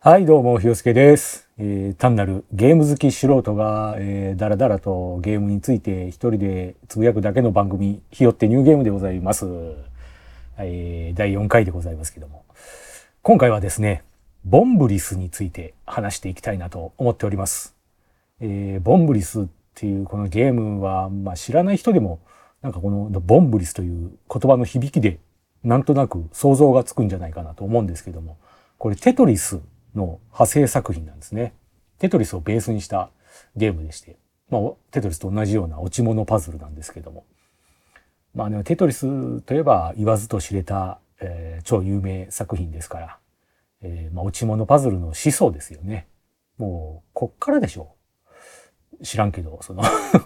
はい、どうも、ひよすけです。えー単なるゲーム好き素人が、えー、だらだらとゲームについて一人でつぶやくだけの番組、ひよってニューゲームでございます。えー第4回でございますけども。今回はですね、ボンブリスについて話していきたいなと思っております。えーボンブリスっていうこのゲームは、まあ、知らない人でも、なんかこのボンブリスという言葉の響きで、なんとなく想像がつくんじゃないかなと思うんですけども、これテトリスの派生作品なんですね。テトリスをベースにしたゲームでして、まあ、テトリスと同じような落ち物パズルなんですけども。まあね、テトリスといえば言わずと知れた、えー超有名作品ですから、えーまあ、落ち物パズルの始祖ですよね。もう、こっからでしょう。知らんけど、その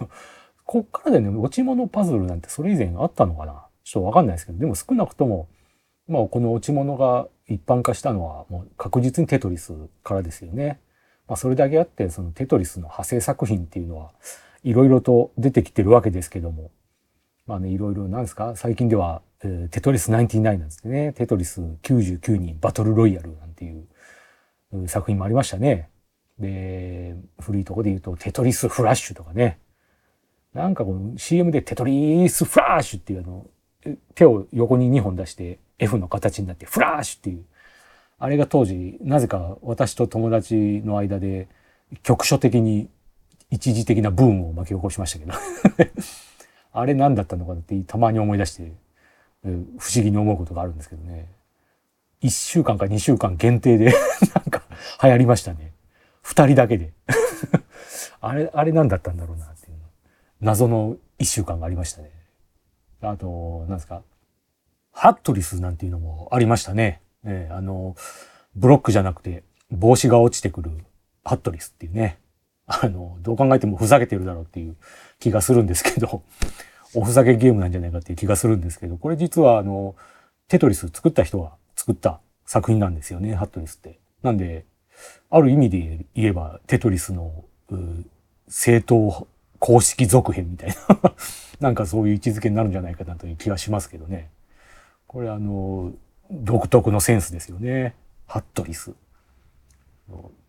こっからでね、落ち物パズルなんてそれ以前あったのかなちょっとわかんないですけど、でも少なくとも、まあ、この落ち物が一般化したのはもう確実にテトリスからですよね。まあ、それだけあってそのテトリスの派生作品っていうのはいろいろと出てきてるわけですけどもまあねいろいろなんですか？最近では、えーテトリス99なんですねテトリス99人バトルロイヤルなんていう作品もありましたね。で古いところで言うとテトリスフラッシュとかねなんかこの CM でテトリスフラッシュっていうあの手を横に2本出して F の形になってフラッシュっていう。あれが当時なぜか私と友達の間で局所的に一時的なブームを巻き起こしましたけど。あれ何だったのかってたまに思い出して不思議に思うことがあるんですけどね。1週間か2週間限定で なんか流行りましたね。2人だけで。あれあれ何だったんだろうなっていう謎の1週間がありましたね。あと何ですか？ハットリスなんていうのもありましたね。ええあの、ブロックじゃなくて帽子が落ちてくるハットリスっていうね。あの、どう考えてもふざけてるだろうっていう気がするんですけど、おふざけゲームなんじゃないかっていう気がするんですけど、これ実はあの、テトリス作った人が作った作品なんですよね、ハットリスって。なんで、ある意味で言えばテトリスの正当公式続編みたいな なんかそういう位置づけになるんじゃないかなという気がしますけどね。これあの独特のセンスですよね。ハットリス。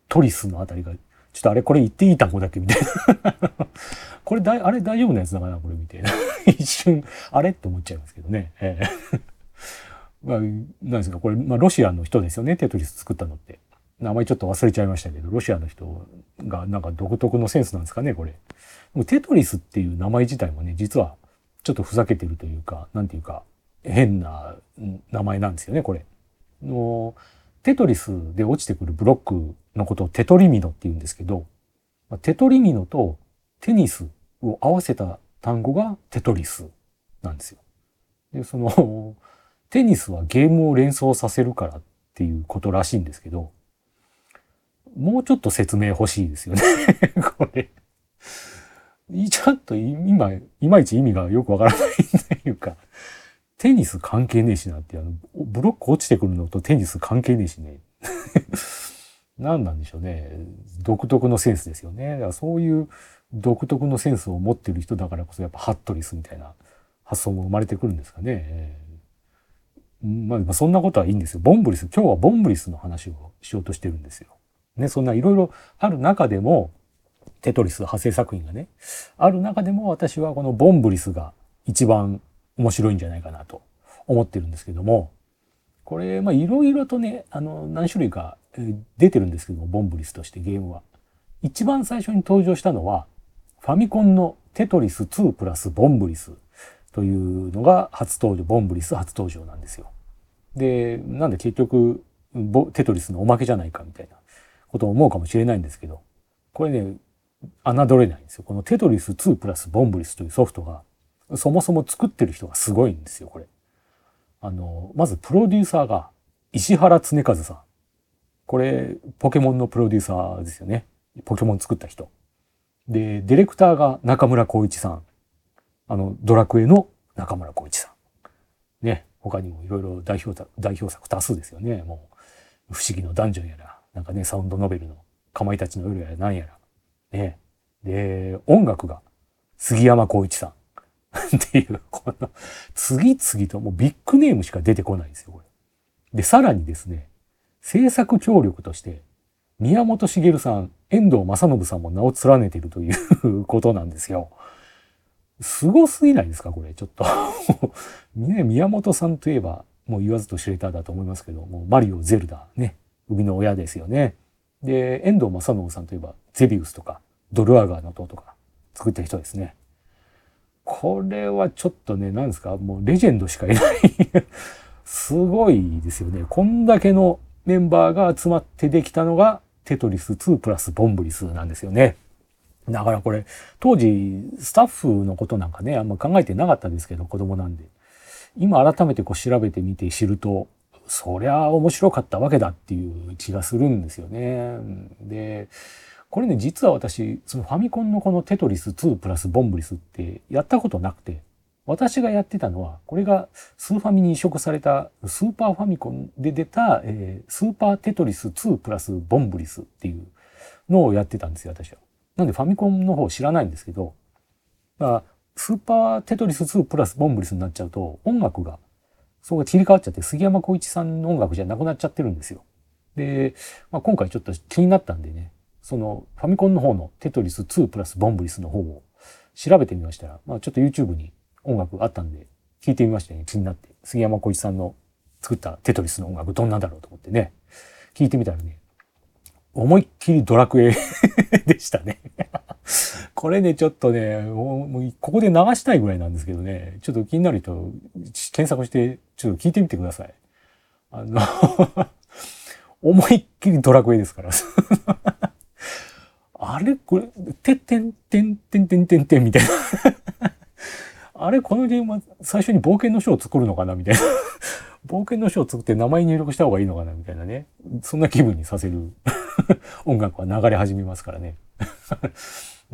トリスのあたりが、ちょっとあれこれ言っていい単語だっけみたいな。これだいあれ大丈夫なやつだかなこれみたいな。一瞬、あれって思っちゃいますけどね。ええまあ、なんですかこれ、まあ、ロシアの人ですよね。テトリス作ったのって。名前ちょっと忘れちゃいましたけど、ロシアの人がなんか独特のセンスなんですかね、これ。でもテトリスっていう名前自体もね、実はちょっとふざけてるというか、なんていうか、変な名前なんですよね、これ。のテトリスで落ちてくるブロックのことをテトリミノって言うんですけど、テトリミノとテニスを合わせた単語がテトリスなんですよ。で、その、テニスはゲームを連想させるからっていうことらしいんですけど、もうちょっと説明欲しいですよね、これ。ちょっと今、いまいち意味がよくわからないというか、テニス関係ねえしなって、あの、ブロック落ちてくるのとテニス関係ねえしね。何なんでしょうね。独特のセンスですよね。だからそういう独特のセンスを持ってる人だからこそやっぱハットリスみたいな発想も生まれてくるんですかね。まあそんなことはいいんですよ。ボンブリス、今日はボンブリスの話をしようとしてるんですよ。ね、そんないろいろある中でも、テトリス派生作品がね、ある中でも私はこのボンブリスが一番面白いんじゃないかなと思ってるんですけども、これ、まあいろいろとね、あの、何種類か出てるんですけども、ボンブリスとしてゲームは。一番最初に登場したのは、ファミコンのテトリス2プラスボンブリスというのが初登場、ボンブリス初登場なんですよ。で、なんで結局、テトリスのおまけじゃないかみたいなことを思うかもしれないんですけど、これね、侮れないんですよ。このテトリス2プラスボンブリスというソフトが、そもそも作ってる人がすごいんですよ、これ。あの、まずプロデューサーが石原恒和さん。これ、ポケモンのプロデューサーですよね。ポケモン作った人。で、ディレクターが中村光一さん。あの、ドラクエの中村光一さん。ね。他にもいろいろ代表作、代表作多数ですよね。もう、不思議のダンジョンやら、なんかね、サウンドノベルのかまいたちの夜やら何やら。ね。で、音楽が杉山光一さん。っていう、この、次々ともうビッグネームしか出てこないんですよ、これ。で、さらにですね、制作協力として、宮本茂さん、遠藤正信さんも名を連ねているという ことなんですよ。すごすぎないですかこれ、ちょっと ね、宮本さんといえば、もう言わずと知れただと思いますけど、もうマリオ、ゼルダ、ね、生みの親ですよね。で、遠藤正信さんといえば、ゼビウスとか、ドルアガーの塔とか、作ってる人ですね。これはちょっとね、何ですかもうレジェンドしかいない すごいですよね。こんだけのメンバーが集まってできたのがテトリス2プラスボンブリスなんですよね。だからこれ、当時スタッフのことなんかね、あんま考えてなかったですけど、子供なんで。今改めてこう調べてみて知ると、そりゃ面白かったわけだっていう気がするんですよね。で、これね、実は私、そのファミコンのこのテトリス2プラスボンブリスってやったことなくて、私がやってたのは、これがスーファミに移植されたスーパーファミコンで出た、えー、スーパーテトリス2プラスボンブリスっていうのをやってたんですよ、私は。なんでファミコンの方知らないんですけど、まあ、スーパーテトリス2プラスボンブリスになっちゃうと、音楽が、そこが切り替わっちゃって、杉山浩一さんの音楽じゃなくなっちゃってるんですよ。で、まあ、今回ちょっと気になったんでね、そのファミコンの方のテトリス2プラスボンブリスの方を調べてみましたら、まあ、ちょっと YouTube に音楽あったんで、聞いてみましたね。気になって。杉山浩一さんの作ったテトリスの音楽どんなんだろうと思ってね。聞いてみたらね、思いっきりドラクエ でしたねこれね、ちょっとね、もうここで流したいぐらいなんですけどね、ちょっと気になる人、検索して、ちょっと聞いてみてください。あの 思いっきりドラクエですから あれこれ、てってんてんてんてんてんてんみたいな あれこのゲームは最初に冒険の書を作るのかなみたいな冒険の書を作って名前入力した方がいいのかなみたいなね。そんな気分にさせる音楽は流れ始めますからね。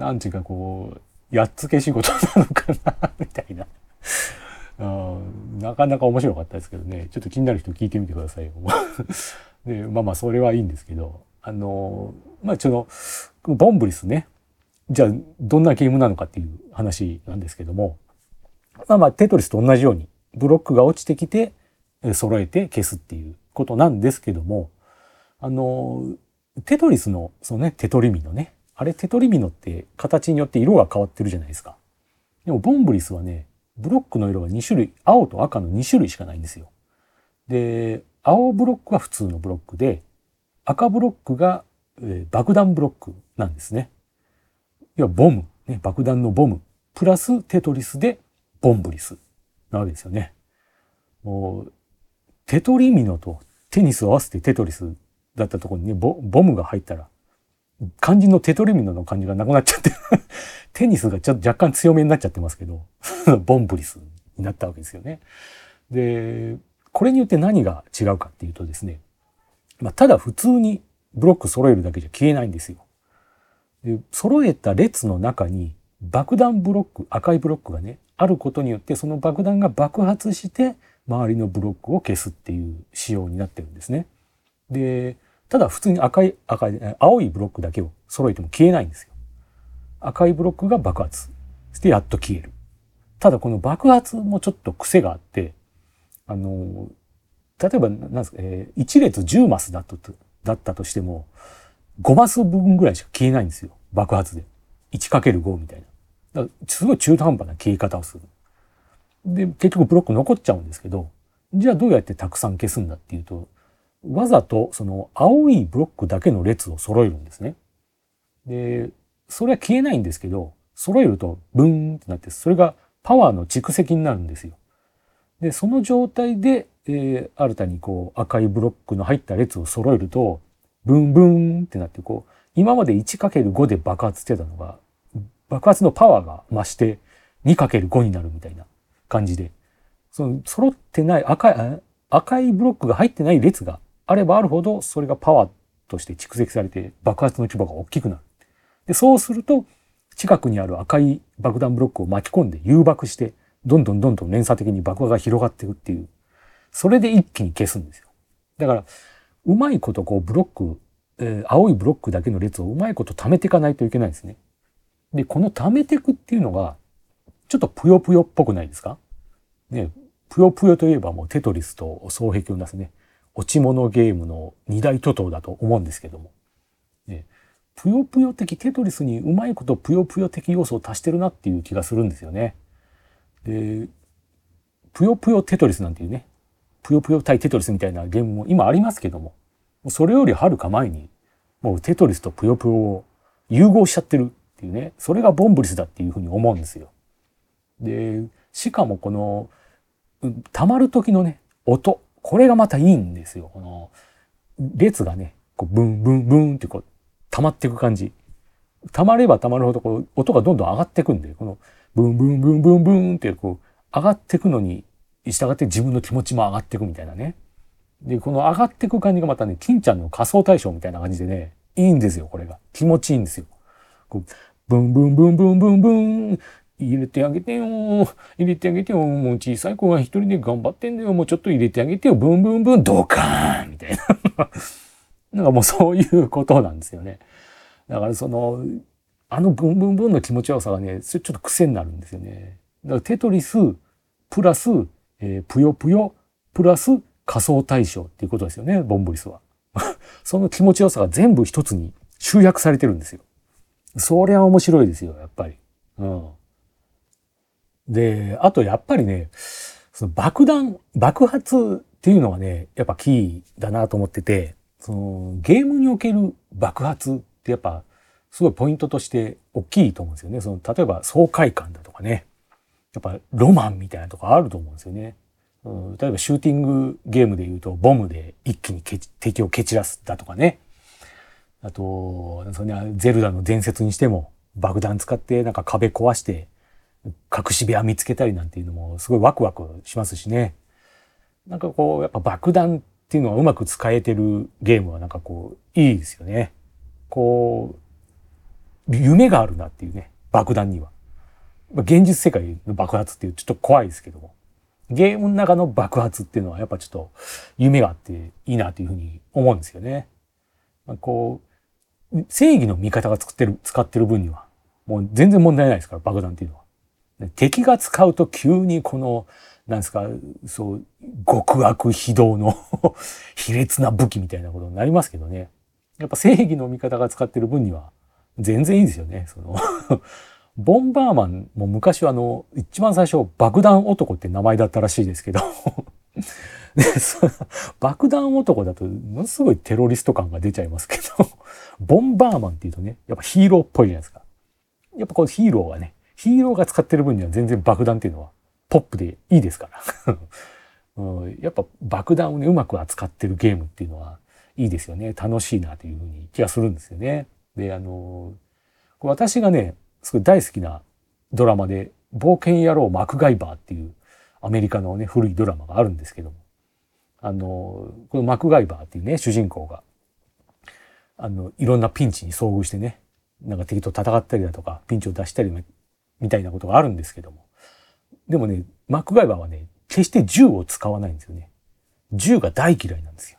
なんていうかこう、やっつけ仕事なのかなみたいな。なかなか面白かったですけどね。ちょっと気になる人聞いてみてくださいよ。で、まあまあそれはいいんですけど、あの、まあちょっと、ボンブリスね。じゃあどんなゲームなのかっていう話なんですけども、まあまあテトリスと同じようにブロックが落ちてきて揃えて消すっていうことなんですけども、あの、テトリスの、そのね、テトリミノね。あれテトリミノって形によって色が変わってるじゃないですか。でもボンブリスはね、ブロックの色が2種類、青と赤の2種類しかないんですよ。で、青ブロックは普通のブロックで、赤ブロックが、えー、爆弾ブロックなんですね。要はボム、ね、爆弾のボム、プラステトリスでボンブリスなわけですよね。もう、テトリミノとテニスを合わせてテトリスだったところにね、ボボムが入ったら、肝心のテトリミノの感じがなくなっちゃって テニスがちょっと若干強めになっちゃってますけど ボンブリスになったわけですよね。で、これによって何が違うかっていうとですね、まあ、ただ普通にブロック揃えるだけじゃ消えないんですよ。で揃えた列の中に爆弾ブロック、赤いブロックがね、あることによってその爆弾が爆発して周りのブロックを消すっていう仕様になってるんですね。で、ただ普通に赤い、赤い、青いブロックだけを揃えても消えないんですよ。赤いブロックが爆発してやっと消える。ただこの爆発もちょっと癖があって、あの、例えば、なんですか、えー、1列10マスだと、だったとしても、5マス分ぐらいしか消えないんですよ。爆発で。1×5 みたいな。だからすごい中途半端な消え方をする。で、結局ブロック残っちゃうんですけど、じゃあどうやってたくさん消すんだっていうと、わざとその青いブロックだけの列を揃えるんですね。で、それは消えないんですけど、揃えるとブーンってなって、それがパワーの蓄積になるんですよ。で、その状態で、えー、新たにこう赤いブロックの入った列を揃えると、ブンブンってなってこう、今まで 1×5 で爆発してたのが、爆発のパワーが増して 2×5 になるみたいな感じで、その揃ってない赤い、赤いブロックが入ってない列があればあるほど、それがパワーとして蓄積されて爆発の規模が大きくなる。で、そうすると、近くにある赤い爆弾ブロックを巻き込んで誘爆して、どんどんどんどん連鎖的に爆破が広がっていくっていう、それで一気に消すんですよ。だから、うまいことこうブロック、えー、青いブロックだけの列をうまいこと貯めていかないといけないんですね。で、この貯めていくっていうのが、ちょっとぷよぷよっぽくないですか？ね、ぷよぷよといえばもうテトリスと双璧を出すね、落ち物ゲームの二大巨頭だと思うんですけども。ぷよぷよ的テトリスにうまいことぷよぷよ的要素を足してるなっていう気がするんですよね。で、ぷよぷよテトリスなんていうね、ぷよぷよ対テトリスみたいなゲームも今ありますけども、それよりはるか前に、もうテトリスとぷよぷよを融合しちゃってるっていうね、それがボンブリスだっていうふうに思うんですよ。で、しかもこの、溜まる時のね、音、これがまたいいんですよ。この、列がね、こうブンブンブンってこう、溜まっていく感じ。溜まれば溜まるほどこう、音がどんどん上がっていくんで、この、ブンブンブンブンブンってこう、上がっていくのに、従って自分の気持ちも上がっていくみたいなね。で、この上がっていく感じがまたね、金ちゃんの仮想対象みたいな感じでね、いいんですよ、これが。気持ちいいんですよ。こうブンブンブンブンブンブン、入れてあげてよ。入れてあげてよ。もう小さい子が一人で頑張ってんだよ。もうちょっと入れてあげてよ。ブンブンブン、ドカーンみたいな。なんかもうそういうことなんですよね。だからその、あのブンブンブンの気持ちよさがね、ちょっと癖になるんですよね。だからテトリス、プラス、えー、ぷよぷよ、プラス仮想対象っていうことですよね、ボンブリスは。その気持ちよさが全部一つに集約されてるんですよ。そりゃ面白いですよ、やっぱり。うん。で、あとやっぱりね、その爆弾、爆発っていうのはね、やっぱキーだなと思ってて、そのゲームにおける爆発ってやっぱすごいポイントとして大きいと思うんですよね。その例えば爽快感だとかね。やっぱロマンみたいなとこあると思うんですよね。うん、例えばシューティングゲームで言うとボムで一気に敵を蹴散らすだとかね。あと、それゼルダの伝説にしても爆弾使ってなんか壁壊して隠し部屋見つけたりなんていうのもすごいワクワクしますしね。なんかこう、やっぱ爆弾っていうのはうまく使えてるゲームはなんかこう、いいですよね。こう、夢があるなっていうね、爆弾には。現実世界の爆発っていうちょっと怖いですけども。ゲームの中の爆発っていうのはやっぱちょっと夢があっていいなというふうに思うんですよね。こう、正義の味方が作ってる、使ってる分には、もう全然問題ないですから、爆弾っていうのは。敵が使うと急にこの、なんですか、そう、極悪非道の 卑劣な武器みたいなことになりますけどね。やっぱ正義の味方が使ってる分には全然いいですよね。その ボンバーマンも昔はあの、一番最初爆弾男って名前だったらしいですけど 爆弾男だとものすごいテロリスト感が出ちゃいますけどボンバーマンって言うとね、やっぱヒーローっぽいじゃないですか。やっぱこのヒーローがね、ヒーローが使ってる分には全然爆弾っていうのはポップでいいですから うん。やっぱ爆弾をね、うまく扱ってるゲームっていうのはいいですよね。楽しいなというふうに気がするんですよね。で、あの、私がね、すごい大好きなドラマで、冒険野郎マクガイバーっていうアメリカのね、古いドラマがあるんですけども、あの、このマクガイバーっていうね、主人公が、あの、いろんなピンチに遭遇してね、なんか敵と戦ったりだとか、ピンチを出したりみたいなことがあるんですけども。でもね、マックガイバーはね、決して銃を使わないんですよね。銃が大嫌いなんですよ。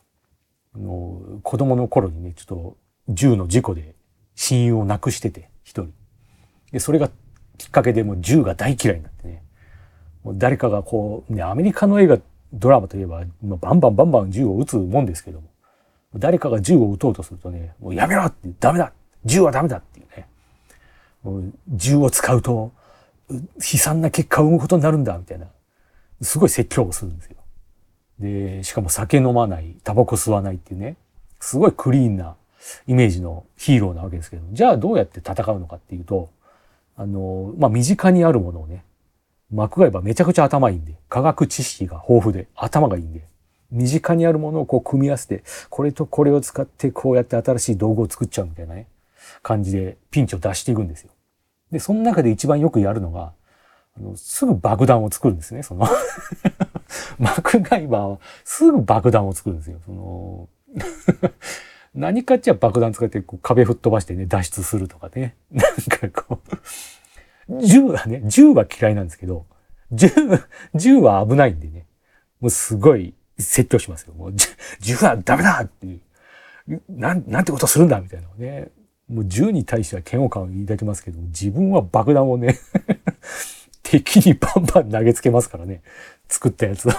あの子供の頃にね、ちょっと銃の事故で親友を亡くしてて、一人。で、それがきっかけでもう銃が大嫌いになってね。もう誰かがこう、ね、アメリカの映画、ドラマといえば、バンバンバンバン銃を撃つもんですけども、誰かが銃を撃とうとするとね、もうやめろってダメだ銃はダメだ。銃を使うと悲惨な結果を生むことになるんだみたいな。すごい説教をするんですよ。でしかも酒飲まないタバコ吸わないっていうね。すごいクリーンなイメージのヒーローなわけですけどじゃあどうやって戦うのかっていうとあのまあ身近にあるものをねマクガイバーめちゃくちゃ頭いいんで科学知識が豊富で頭がいいんで身近にあるものをこう組み合わせてこれとこれを使ってこうやって新しい道具を作っちゃうみたいなね。感じでピンチを出していくんですよ。で、その中で一番よくやるのが、あのすぐ爆弾を作るんですね、その マクガイバーはすぐ爆弾を作るんですよ。その 何かっちゃ爆弾使ってこう壁吹っ飛ばしてね、脱出するとかね。なんかこう、銃はね、銃は嫌いなんですけど、銃、銃は危ないんでね、もうすごい説教しますよ。もう銃はダメだっていう。なん、なんてことするんだみたいなね。もう銃に対しては嫌悪感を抱きますけども、自分は爆弾をね 敵にバンバン投げつけますからね。作ったやつを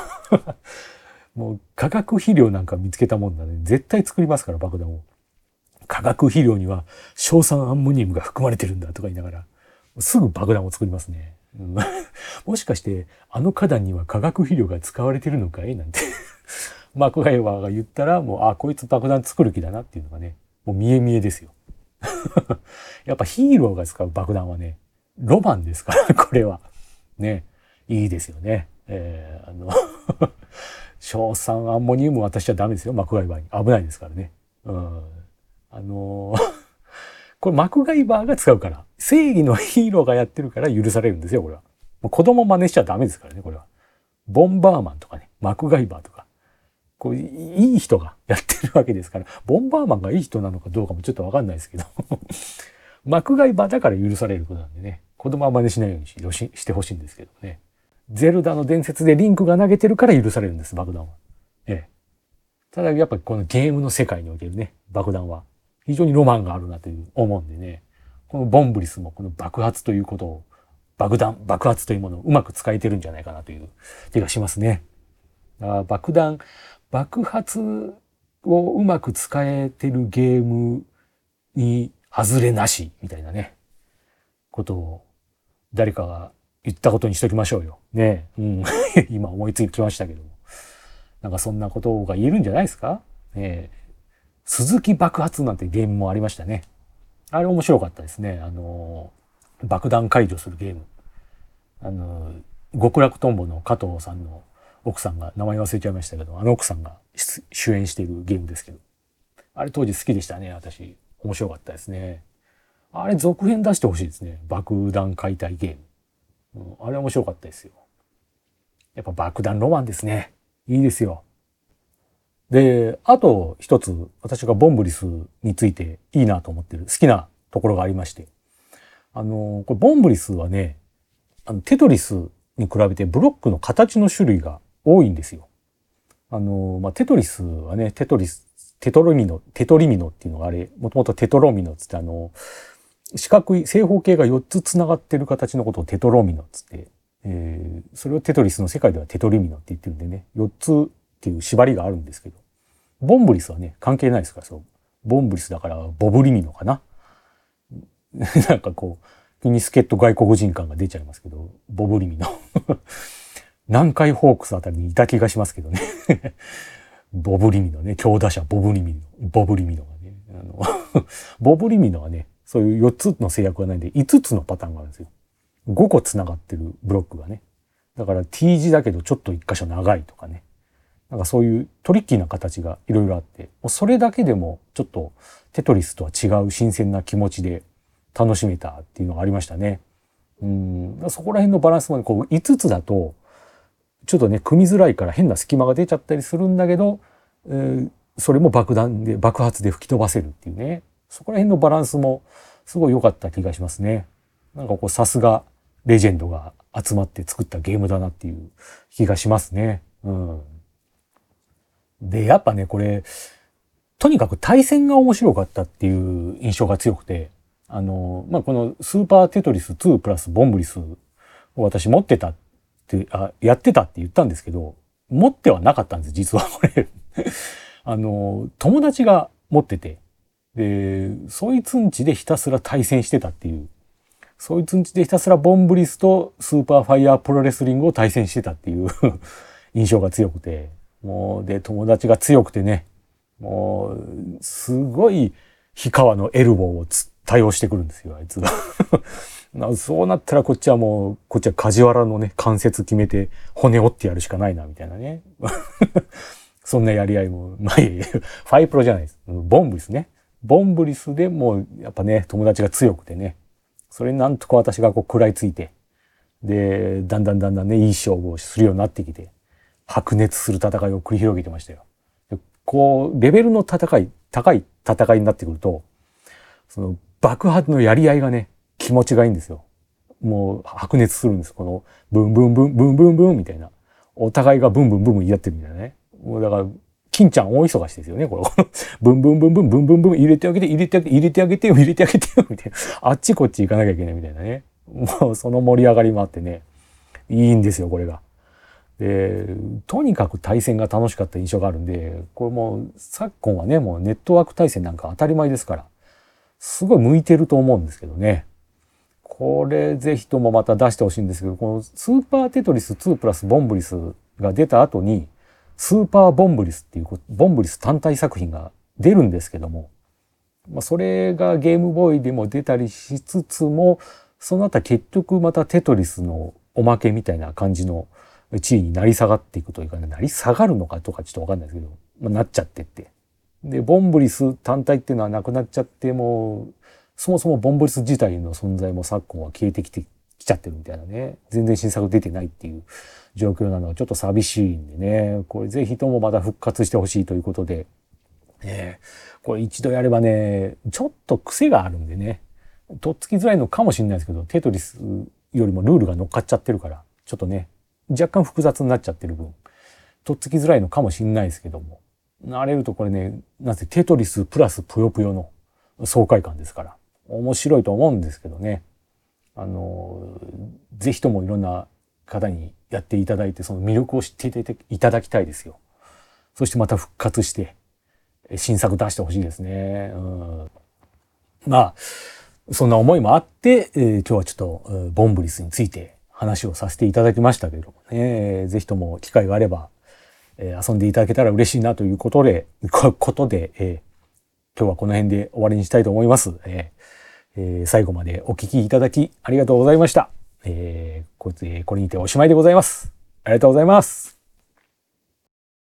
もう化学肥料なんか見つけたもんだね。絶対作りますから、爆弾を。化学肥料には硝酸アンモニウムが含まれてるんだとか言いながら、すぐ爆弾を作りますね。もしかしてあの花壇には化学肥料が使われてるのかい？なんてマクガイバーが言ったらもうあこいつ爆弾作る気だなっていうのがねもう見え見えですよ やっぱヒーローが使う爆弾はねロマンですから これはねいいですよねえー、あの 硝酸アンモニウム渡しちゃダメですよマクガイバーに危ないですからねうんあのこれマクガイバーが使うから正義のヒーローがやってるから許されるんですよ、これは。子供真似しちゃダメですからね、これは。ボンバーマンとかね、マクガイバーとか。こう、いい人がやってるわけですから、ボンバーマンがいい人なのかどうかもちょっとわかんないですけど。マクガイバーだから許されることなんでね、子供は真似しないようにししてほしいんですけどね。ゼルダの伝説でリンクが投げてるから許されるんです、爆弾は。ええ。ただやっぱりこのゲームの世界におけるね、爆弾は非常にロマンがあるなという思うんでね。このボンブリスもこの爆発ということを、爆弾、爆発というものをうまく使えてるんじゃないかなという気がしますね。あ爆弾、爆発をうまく使えてるゲームに外れなしみたいなね、ことを誰かが言ったことにしときましょうよ。ねうん。今思いついてきましたけども。なんかそんなことが言えるんじゃないですか？ね鈴木爆発なんてゲームもありましたね。あれ面白かったですね。あの、爆弾解除するゲーム。あの、極楽とんぼの加藤さんの奥さんが、名前忘れちゃいましたけど、あの奥さんが主演しているゲームですけど。あれ当時好きでしたね、私。面白かったですね。あれ続編出してほしいですね。爆弾解体ゲーム。うん、あれ面白かったですよ。やっぱ爆弾ロマンですね。いいですよ。で、あと一つ私がボンブリスについていいなと思ってる好きなところがありまして。あの、これボンブリスはね、あのテトリスに比べてブロックの形の種類が多いんですよ。あの、まあ、テトリスはね、テトリス、テトロミノ、テトリミノっていうのがあれ、もともとテトロミノっつってあの、四角い正方形が4つ繋がってる形のことをテトロミノっつって、えー、それをテトリスの世界ではテトリミノって言ってるんでね、4つっていう縛りがあるんですけど、ボンブリスはね、関係ないですから、そう。ボンブリスだから、ボブリミノかな。なんかこう、国ニスケット外国人感が出ちゃいますけど、ボブリミノ。南海ホークスあたりにいた気がしますけどね。ボブリミノね、強打者ボブリミノ、ボブリミノがね。あの ボブリミノはね、そういう4つの制約がないんで、5つのパターンがあるんですよ。5個繋がってるブロックがね。だから T 字だけどちょっと1箇所長いとかね。なんかそういうトリッキーな形がいろいろあって、もうそれだけでもちょっとテトリスとは違う新鮮な気持ちで楽しめたっていうのがありましたね。うん、そこら辺のバランスも、こう5つだと、ちょっとね、組みづらいから変な隙間が出ちゃったりするんだけど、えー、それも爆弾で、爆発で吹き飛ばせるっていうね。そこら辺のバランスもすごい良かった気がしますね。なんかこうさすがレジェンドが集まって作ったゲームだなっていう気がしますね。うん。で、やっぱね、これ、とにかく対戦が面白かったっていう印象が強くて、あの、まあ、このスーパーテトリス2プラスボンブリスを私持ってたって、あ、やってたって言ったんですけど、持ってはなかったんです、実はこれ。あの、友達が持ってて、で、そいつんちでひたすら対戦してたっていう、そいつんちでひたすらボンブリスとスーパーファイヤープロレスリングを対戦してたっていう。印象が強くて、もう、で、友達が強くてね、もう、すごい、氷川のエルボーを多用してくるんですよ、あいつが。そうなったらこっちはもう、こっちは梶原のね、関節決めて骨折ってやるしかないな、みたいなね。そんなやり合いも、まあいい、ファイプロじゃないです。ボンブリスね。ボンブリスでもう、やっぱね、友達が強くてね。それになんとか私がこう食らいついて、で、だんだんだんだんね、いい勝負をするようになってきて、白熱する戦いを繰り広げてましたよ。こう、レベルの戦い、高い戦いになってくると、その爆発のやり合いがね、気持ちがいいんですよ。もう白熱するんです。この、ブンブンブン、ブンブンブンみたいな。お互いがブンブンブンブン言い合ってるみたいなね。もうだから、金ちゃん大忙しですよね、これ。ブンブンブンブン、ブンブンブン入れてあげて、入れてあげて、入れてあげてよ、入れてあげてよ、みたいな。あっちこっち行かなきゃいけないみたいなね。もうその盛り上がりもあってね、いいんですよ、これが。でとにかく対戦が楽しかった印象があるんでこれもう昨今はねもうネットワーク対戦なんか当たり前ですからすごい向いてると思うんですけどねこれぜひともまた出してほしいんですけどこのスーパーテトリス2プラスボンブリスが出た後にスーパーボンブリスっていうボンブリス単体作品が出るんですけども、まあ、それがゲームボーイでも出たりしつつもその後は結局またテトリスのおまけみたいな感じの地位になり下がっていくというか、ね、なり下がるのかとかちょっとわかんないですけど、まあ、なっちゃってって。で、ボンブリス単体っていうのはなくなっちゃって、もう、そもそもボンブリス自体の存在も昨今は消えてきてきちゃってるみたいなね。全然新作出てないっていう状況なのはちょっと寂しいんでね。これぜひともまた復活してほしいということで。ね、これ一度やればね、ちょっと癖があるんでね。とっつきづらいのかもしれないですけど、テトリスよりもルールが乗っかっちゃってるから、ちょっとね、若干複雑になっちゃってる分、とっつきづらいのかもしれないですけども、慣れるとこれね、なぜテトリスプラスぷよぷよの爽快感ですから、面白いと思うんですけどね。あの、ぜひともいろんな方にやっていただいて、その魅力を知っていただきたいですよ。そしてまた復活して、新作出してほしいですね。うん、まあ、そんな思いもあって、えー、今日はちょっと、ボンブリスについて話をさせていただきましたけどもね、ぜひとも機会があれば、え、遊んでいただけたら嬉しいなということで、ことで、え、今日はこの辺で終わりにしたいと思います。ええ、最後までお聴きいただきありがとうございました。えー、これにておしまいでございます。ありがとうございます。